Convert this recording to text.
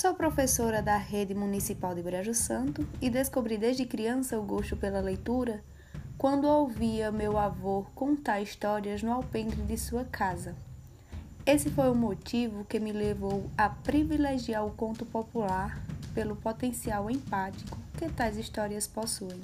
Sou professora da Rede Municipal de Brejo Santo e descobri desde criança o gosto pela leitura quando ouvia meu avô contar histórias no alpendre de sua casa. Esse foi o motivo que me levou a privilegiar o conto popular pelo potencial empático que tais histórias possuem.